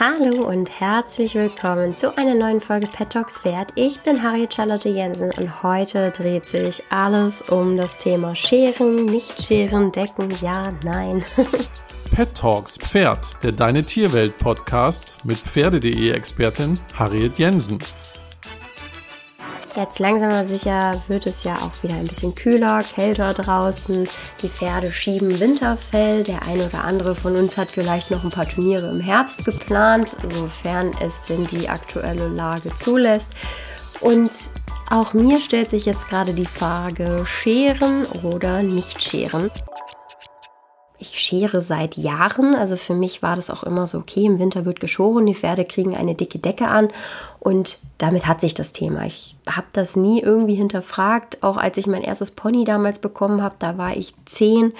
Hallo und herzlich willkommen zu einer neuen Folge Pet Talks Pferd. Ich bin Harriet Charlotte Jensen und heute dreht sich alles um das Thema Scheren, nicht Scheren, Decken, ja, nein. Pet Talks Pferd, der Deine Tierwelt Podcast mit Pferde.de Expertin Harriet Jensen. Jetzt langsam aber sicher wird es ja auch wieder ein bisschen kühler, kälter draußen. Die Pferde schieben Winterfell. Der eine oder andere von uns hat vielleicht noch ein paar Turniere im Herbst geplant, sofern es denn die aktuelle Lage zulässt. Und auch mir stellt sich jetzt gerade die Frage, scheren oder nicht scheren ich schere seit Jahren. Also für mich war das auch immer so, okay, im Winter wird geschoren, die Pferde kriegen eine dicke Decke an und damit hat sich das Thema. Ich habe das nie irgendwie hinterfragt. Auch als ich mein erstes Pony damals bekommen habe, da war ich zehn.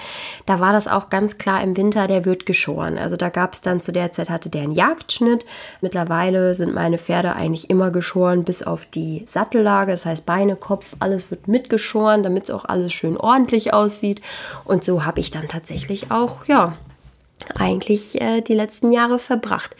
Da war das auch ganz klar im Winter, der wird geschoren. Also da gab es dann zu der Zeit hatte der einen Jagdschnitt. Mittlerweile sind meine Pferde eigentlich immer geschoren, bis auf die Sattellage. Das heißt Beine, Kopf, alles wird mitgeschoren, damit es auch alles schön ordentlich aussieht. Und so habe ich dann tatsächlich auch, ja, eigentlich äh, die letzten Jahre verbracht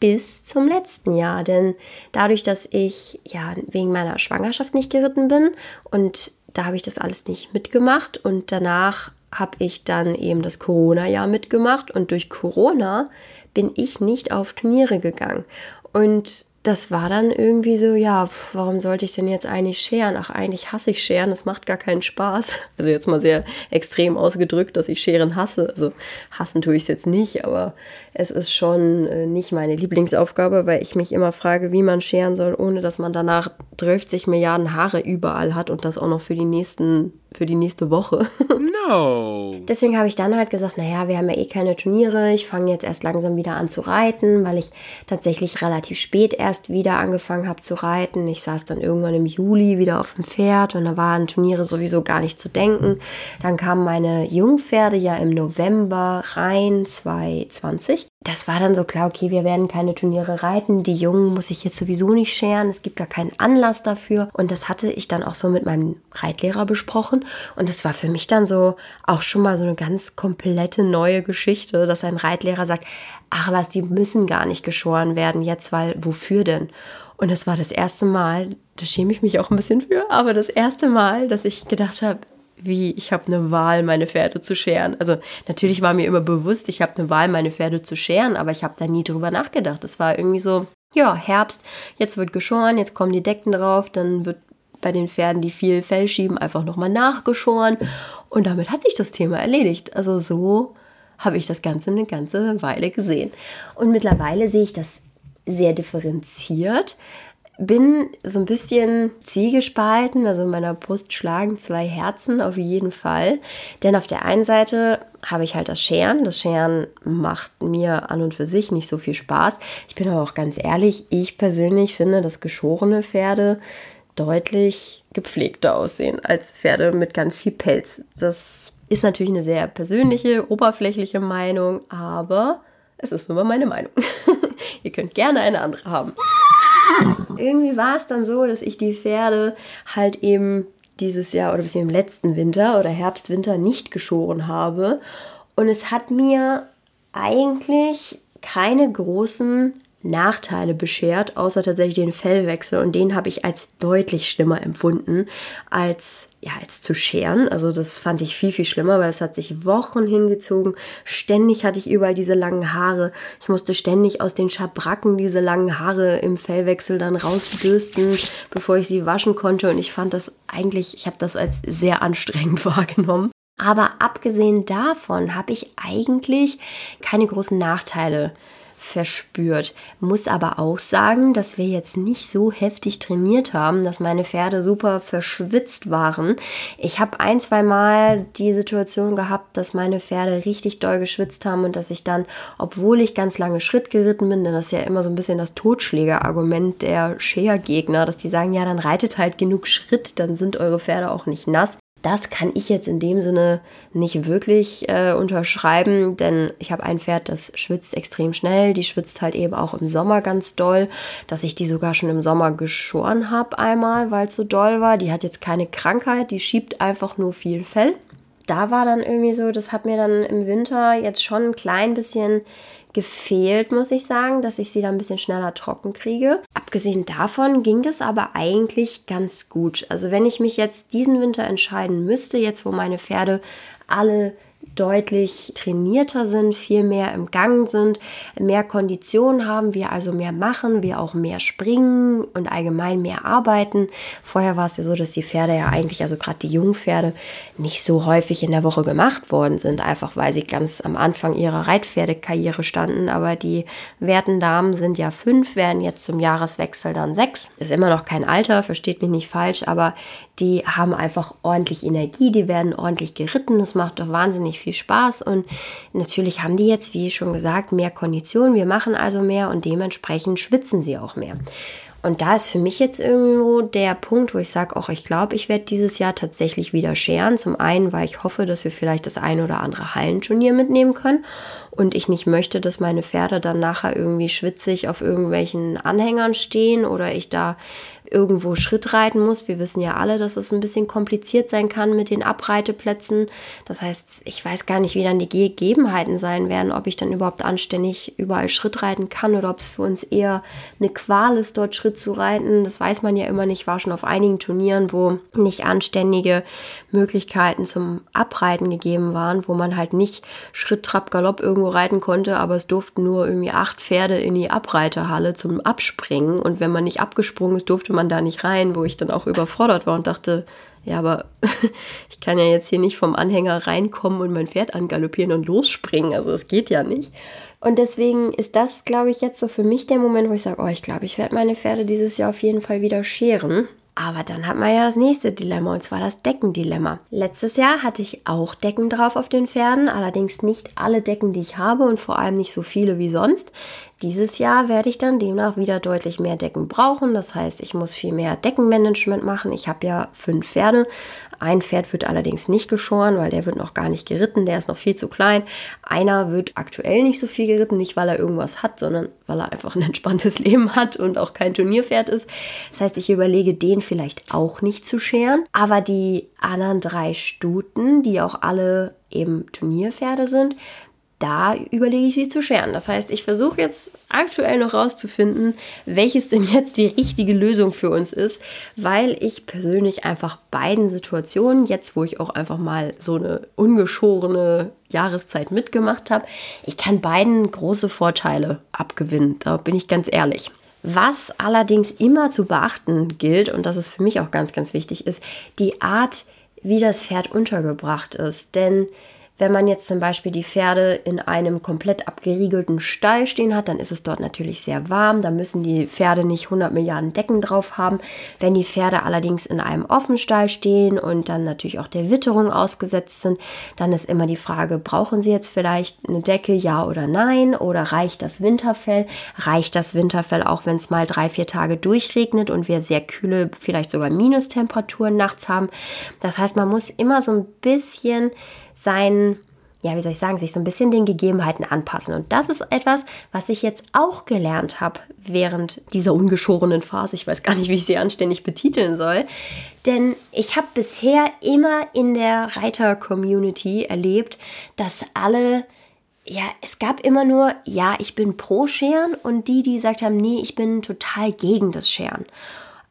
bis zum letzten Jahr. Denn dadurch, dass ich ja wegen meiner Schwangerschaft nicht geritten bin und da habe ich das alles nicht mitgemacht und danach habe ich dann eben das Corona-Jahr mitgemacht und durch Corona bin ich nicht auf Turniere gegangen. Und das war dann irgendwie so, ja, warum sollte ich denn jetzt eigentlich scheren? Ach, eigentlich hasse ich scheren, das macht gar keinen Spaß. Also jetzt mal sehr extrem ausgedrückt, dass ich scheren hasse. Also hassen tue ich es jetzt nicht, aber es ist schon äh, nicht meine Lieblingsaufgabe, weil ich mich immer frage, wie man scheren soll, ohne dass man danach 30 Milliarden Haare überall hat und das auch noch für die nächsten für die nächste Woche. No. Deswegen habe ich dann halt gesagt, naja, wir haben ja eh keine Turniere. Ich fange jetzt erst langsam wieder an zu reiten, weil ich tatsächlich relativ spät erst wieder angefangen habe zu reiten. Ich saß dann irgendwann im Juli wieder auf dem Pferd und da waren Turniere sowieso gar nicht zu denken. Dann kamen meine Jungpferde ja im November rein 2020 das war dann so klar, okay, wir werden keine Turniere reiten. Die Jungen muss ich jetzt sowieso nicht scheren. Es gibt gar keinen Anlass dafür. Und das hatte ich dann auch so mit meinem Reitlehrer besprochen. Und das war für mich dann so auch schon mal so eine ganz komplette neue Geschichte, dass ein Reitlehrer sagt, ach was, die müssen gar nicht geschoren werden jetzt, weil wofür denn? Und das war das erste Mal, da schäme ich mich auch ein bisschen für, aber das erste Mal, dass ich gedacht habe, wie ich habe eine Wahl, meine Pferde zu scheren. Also natürlich war mir immer bewusst, ich habe eine Wahl, meine Pferde zu scheren, aber ich habe da nie drüber nachgedacht. Es war irgendwie so, ja, Herbst, jetzt wird geschoren, jetzt kommen die Decken drauf, dann wird bei den Pferden, die viel Fell schieben, einfach nochmal nachgeschoren. Und damit hat sich das Thema erledigt. Also so habe ich das Ganze eine ganze Weile gesehen. Und mittlerweile sehe ich das sehr differenziert bin so ein bisschen zwiegespalten, also in meiner Brust schlagen zwei Herzen auf jeden Fall. Denn auf der einen Seite habe ich halt das Scheren. Das Scheren macht mir an und für sich nicht so viel Spaß. Ich bin aber auch ganz ehrlich, ich persönlich finde, dass geschorene Pferde deutlich gepflegter aussehen als Pferde mit ganz viel Pelz. Das ist natürlich eine sehr persönliche, oberflächliche Meinung, aber es ist nur meine Meinung. Ihr könnt gerne eine andere haben irgendwie war es dann so, dass ich die Pferde halt eben dieses Jahr oder bis im letzten Winter oder Herbst, Winter nicht geschoren habe. Und es hat mir eigentlich keine großen Nachteile beschert, außer tatsächlich den Fellwechsel. Und den habe ich als deutlich schlimmer empfunden, als, ja, als zu scheren. Also das fand ich viel, viel schlimmer, weil es hat sich Wochen hingezogen. Ständig hatte ich überall diese langen Haare. Ich musste ständig aus den Schabracken diese langen Haare im Fellwechsel dann rausbürsten, bevor ich sie waschen konnte. Und ich fand das eigentlich, ich habe das als sehr anstrengend wahrgenommen. Aber abgesehen davon habe ich eigentlich keine großen Nachteile verspürt. Muss aber auch sagen, dass wir jetzt nicht so heftig trainiert haben, dass meine Pferde super verschwitzt waren. Ich habe ein, zwei Mal die Situation gehabt, dass meine Pferde richtig doll geschwitzt haben und dass ich dann, obwohl ich ganz lange Schritt geritten bin, denn das ist ja immer so ein bisschen das Totschlägerargument der Schergegner, dass die sagen, ja, dann reitet halt genug Schritt, dann sind eure Pferde auch nicht nass. Das kann ich jetzt in dem Sinne nicht wirklich äh, unterschreiben, denn ich habe ein Pferd, das schwitzt extrem schnell. Die schwitzt halt eben auch im Sommer ganz doll, dass ich die sogar schon im Sommer geschoren habe einmal, weil es so doll war. Die hat jetzt keine Krankheit, die schiebt einfach nur viel Fell. Da war dann irgendwie so, das hat mir dann im Winter jetzt schon ein klein bisschen gefehlt, muss ich sagen, dass ich sie da ein bisschen schneller trocken kriege. Abgesehen davon ging das aber eigentlich ganz gut. Also wenn ich mich jetzt diesen Winter entscheiden müsste, jetzt wo meine Pferde alle deutlich trainierter sind, viel mehr im Gang sind, mehr Kondition haben, wir also mehr machen, wir auch mehr springen und allgemein mehr arbeiten. Vorher war es ja so, dass die Pferde ja eigentlich, also gerade die Jungpferde, nicht so häufig in der Woche gemacht worden sind, einfach weil sie ganz am Anfang ihrer Reitpferdekarriere standen. Aber die werten Damen sind ja fünf, werden jetzt zum Jahreswechsel dann sechs. Ist immer noch kein Alter, versteht mich nicht falsch, aber die haben einfach ordentlich Energie, die werden ordentlich geritten, das macht doch wahnsinnig viel Spaß und natürlich haben die jetzt, wie schon gesagt, mehr Kondition, wir machen also mehr und dementsprechend schwitzen sie auch mehr. Und da ist für mich jetzt irgendwo der Punkt, wo ich sage, auch ich glaube, ich werde dieses Jahr tatsächlich wieder scheren. Zum einen, weil ich hoffe, dass wir vielleicht das ein oder andere Hallenturnier mitnehmen können und ich nicht möchte, dass meine Pferde dann nachher irgendwie schwitzig auf irgendwelchen Anhängern stehen oder ich da irgendwo Schritt reiten muss. Wir wissen ja alle, dass es ein bisschen kompliziert sein kann mit den Abreiteplätzen. Das heißt, ich weiß gar nicht, wie dann die Gegebenheiten sein werden, ob ich dann überhaupt anständig überall Schritt reiten kann oder ob es für uns eher eine Qual ist, dort Schritt zu reiten. Das weiß man ja immer nicht. Ich war schon auf einigen Turnieren, wo nicht anständige Möglichkeiten zum Abreiten gegeben waren, wo man halt nicht Schritt, Trab, Galopp irgendwo reiten konnte, aber es durften nur irgendwie acht Pferde in die Abreiterhalle zum Abspringen und wenn man nicht abgesprungen ist, durfte man da nicht rein, wo ich dann auch überfordert war und dachte, ja, aber ich kann ja jetzt hier nicht vom Anhänger reinkommen und mein Pferd angaloppieren und losspringen. Also das geht ja nicht. Und deswegen ist das, glaube ich, jetzt so für mich der Moment, wo ich sage, oh, ich glaube, ich werde meine Pferde dieses Jahr auf jeden Fall wieder scheren. Aber dann hat man ja das nächste Dilemma und zwar das Deckendilemma. Letztes Jahr hatte ich auch Decken drauf auf den Pferden, allerdings nicht alle Decken, die ich habe und vor allem nicht so viele wie sonst. Dieses Jahr werde ich dann demnach wieder deutlich mehr Decken brauchen. Das heißt, ich muss viel mehr Deckenmanagement machen. Ich habe ja fünf Pferde. Ein Pferd wird allerdings nicht geschoren, weil der wird noch gar nicht geritten. Der ist noch viel zu klein. Einer wird aktuell nicht so viel geritten, nicht weil er irgendwas hat, sondern weil er einfach ein entspanntes Leben hat und auch kein Turnierpferd ist. Das heißt, ich überlege, den vielleicht auch nicht zu scheren. Aber die anderen drei Stuten, die auch alle eben Turnierpferde sind, da überlege ich sie zu scheren. Das heißt, ich versuche jetzt aktuell noch rauszufinden, welches denn jetzt die richtige Lösung für uns ist, weil ich persönlich einfach beiden Situationen, jetzt wo ich auch einfach mal so eine ungeschorene Jahreszeit mitgemacht habe, ich kann beiden große Vorteile abgewinnen. Da bin ich ganz ehrlich. Was allerdings immer zu beachten gilt, und das ist für mich auch ganz, ganz wichtig, ist die Art, wie das Pferd untergebracht ist. Denn wenn man jetzt zum Beispiel die Pferde in einem komplett abgeriegelten Stall stehen hat, dann ist es dort natürlich sehr warm. Da müssen die Pferde nicht 100 Milliarden Decken drauf haben. Wenn die Pferde allerdings in einem Offenstall stehen und dann natürlich auch der Witterung ausgesetzt sind, dann ist immer die Frage, brauchen sie jetzt vielleicht eine Decke, ja oder nein? Oder reicht das Winterfell? Reicht das Winterfell auch, wenn es mal drei, vier Tage durchregnet und wir sehr kühle, vielleicht sogar Minustemperaturen nachts haben? Das heißt, man muss immer so ein bisschen sein, ja, wie soll ich sagen, sich so ein bisschen den Gegebenheiten anpassen. Und das ist etwas, was ich jetzt auch gelernt habe während dieser ungeschorenen Phase. Ich weiß gar nicht, wie ich sie anständig betiteln soll. Denn ich habe bisher immer in der Reiter-Community erlebt, dass alle ja, es gab immer nur, ja, ich bin pro Scheren und die, die gesagt haben, nee, ich bin total gegen das Scheren.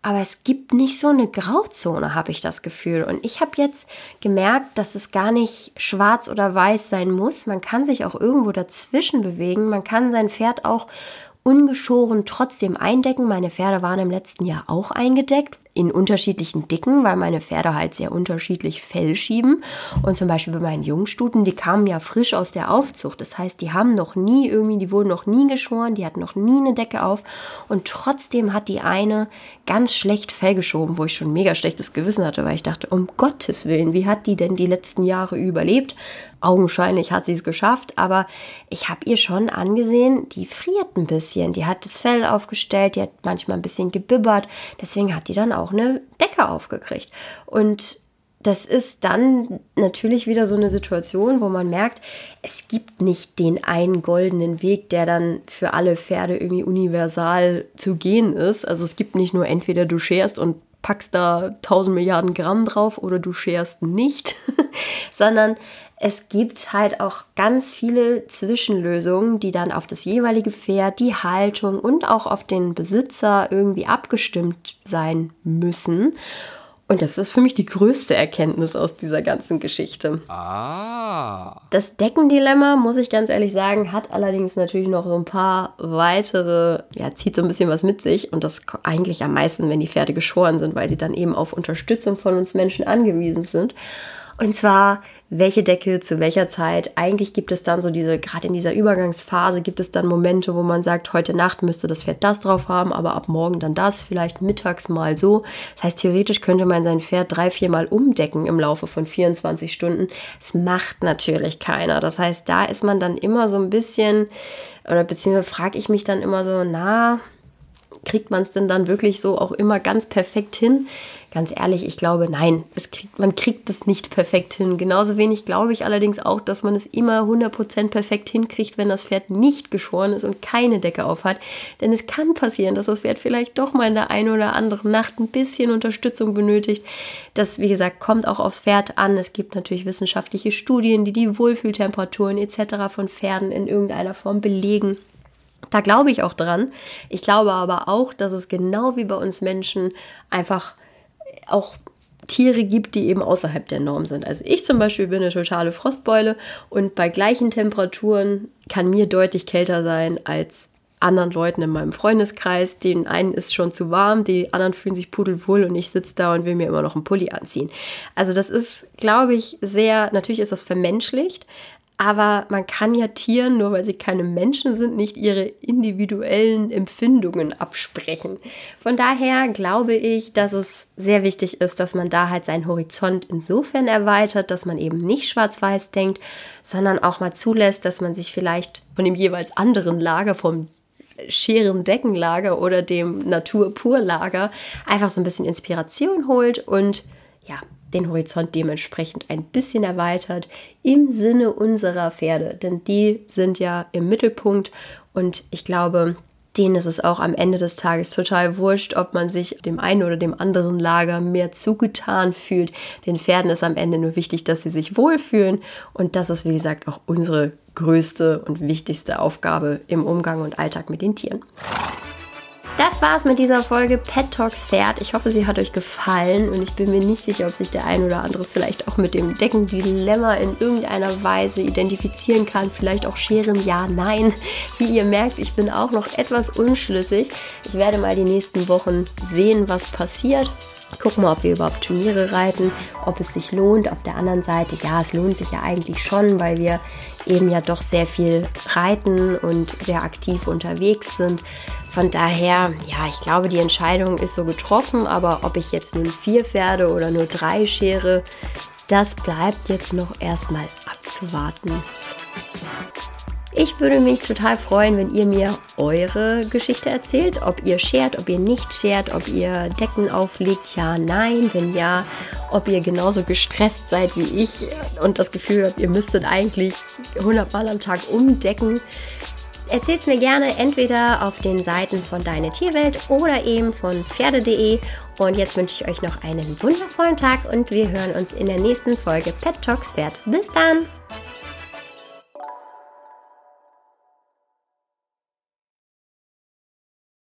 Aber es gibt nicht so eine Grauzone, habe ich das Gefühl. Und ich habe jetzt gemerkt, dass es gar nicht schwarz oder weiß sein muss. Man kann sich auch irgendwo dazwischen bewegen. Man kann sein Pferd auch ungeschoren trotzdem eindecken. Meine Pferde waren im letzten Jahr auch eingedeckt in unterschiedlichen Dicken, weil meine Pferde halt sehr unterschiedlich Fell schieben. Und zum Beispiel bei meinen Jungstuten, die kamen ja frisch aus der Aufzucht. Das heißt, die haben noch nie irgendwie, die wurden noch nie geschoren, die hatten noch nie eine Decke auf. Und trotzdem hat die eine ganz schlecht Fell geschoben, wo ich schon mega schlechtes Gewissen hatte, weil ich dachte, um Gottes Willen, wie hat die denn die letzten Jahre überlebt? Augenscheinlich hat sie es geschafft, aber ich habe ihr schon angesehen, die friert ein bisschen. Die hat das Fell aufgestellt, die hat manchmal ein bisschen gebibbert. Deswegen hat die dann auch eine Decke aufgekriegt. Und das ist dann natürlich wieder so eine Situation, wo man merkt, es gibt nicht den einen goldenen Weg, der dann für alle Pferde irgendwie universal zu gehen ist. Also es gibt nicht nur entweder du scherst und packst da 1000 Milliarden Gramm drauf oder du scherst nicht, sondern es gibt halt auch ganz viele Zwischenlösungen, die dann auf das jeweilige Pferd, die Haltung und auch auf den Besitzer irgendwie abgestimmt sein müssen. Und das ist für mich die größte Erkenntnis aus dieser ganzen Geschichte. Ah. Das Deckendilemma, muss ich ganz ehrlich sagen, hat allerdings natürlich noch so ein paar weitere, ja, zieht so ein bisschen was mit sich. Und das eigentlich am meisten, wenn die Pferde geschoren sind, weil sie dann eben auf Unterstützung von uns Menschen angewiesen sind. Und zwar welche Decke zu welcher Zeit. Eigentlich gibt es dann so diese, gerade in dieser Übergangsphase gibt es dann Momente, wo man sagt, heute Nacht müsste das Pferd das drauf haben, aber ab morgen dann das, vielleicht mittags mal so. Das heißt, theoretisch könnte man sein Pferd drei, viermal umdecken im Laufe von 24 Stunden. Das macht natürlich keiner. Das heißt, da ist man dann immer so ein bisschen, oder beziehungsweise frage ich mich dann immer so, na, kriegt man es denn dann wirklich so auch immer ganz perfekt hin? Ganz ehrlich, ich glaube, nein, kriegt, man kriegt es nicht perfekt hin. Genauso wenig glaube ich allerdings auch, dass man es immer 100% perfekt hinkriegt, wenn das Pferd nicht geschoren ist und keine Decke auf hat. Denn es kann passieren, dass das Pferd vielleicht doch mal in der einen oder anderen Nacht ein bisschen Unterstützung benötigt. Das, wie gesagt, kommt auch aufs Pferd an. Es gibt natürlich wissenschaftliche Studien, die die Wohlfühltemperaturen etc. von Pferden in irgendeiner Form belegen. Da glaube ich auch dran. Ich glaube aber auch, dass es genau wie bei uns Menschen einfach auch Tiere gibt, die eben außerhalb der Norm sind. Also ich zum Beispiel bin eine totale Frostbeule und bei gleichen Temperaturen kann mir deutlich kälter sein als anderen Leuten in meinem Freundeskreis. Den einen ist schon zu warm, die anderen fühlen sich pudelwohl und ich sitze da und will mir immer noch einen Pulli anziehen. Also das ist, glaube ich, sehr, natürlich ist das vermenschlicht, aber man kann ja Tieren, nur weil sie keine Menschen sind, nicht ihre individuellen Empfindungen absprechen. Von daher glaube ich, dass es sehr wichtig ist, dass man da halt seinen Horizont insofern erweitert, dass man eben nicht schwarz-weiß denkt, sondern auch mal zulässt, dass man sich vielleicht von dem jeweils anderen Lager, vom scheren Deckenlager oder dem Natur-Pur-Lager einfach so ein bisschen Inspiration holt und ja, den Horizont dementsprechend ein bisschen erweitert im Sinne unserer Pferde, denn die sind ja im Mittelpunkt und ich glaube, denen ist es auch am Ende des Tages total wurscht, ob man sich dem einen oder dem anderen Lager mehr zugetan fühlt. Den Pferden ist am Ende nur wichtig, dass sie sich wohlfühlen und das ist, wie gesagt, auch unsere größte und wichtigste Aufgabe im Umgang und Alltag mit den Tieren. Das war's mit dieser Folge Pet Talks Pferd. Ich hoffe, sie hat euch gefallen und ich bin mir nicht sicher, ob sich der ein oder andere vielleicht auch mit dem Deckendilemma in irgendeiner Weise identifizieren kann. Vielleicht auch scheren, ja, nein. Wie ihr merkt, ich bin auch noch etwas unschlüssig. Ich werde mal die nächsten Wochen sehen, was passiert. Gucken wir, ob wir überhaupt Turniere reiten, ob es sich lohnt. Auf der anderen Seite, ja, es lohnt sich ja eigentlich schon, weil wir eben ja doch sehr viel reiten und sehr aktiv unterwegs sind. Von daher, ja, ich glaube, die Entscheidung ist so getroffen, aber ob ich jetzt nun vier Pferde oder nur drei schere, das bleibt jetzt noch erstmal abzuwarten. Ich würde mich total freuen, wenn ihr mir eure Geschichte erzählt, ob ihr schert, ob ihr nicht schert, ob ihr Decken auflegt, ja, nein, wenn ja, ob ihr genauso gestresst seid wie ich und das Gefühl habt, ihr müsstet eigentlich 100 Mal am Tag umdecken. Erzählt es mir gerne entweder auf den Seiten von Deine Tierwelt oder eben von Pferde.de. Und jetzt wünsche ich euch noch einen wundervollen Tag und wir hören uns in der nächsten Folge Pet Talks Pferd. Bis dann!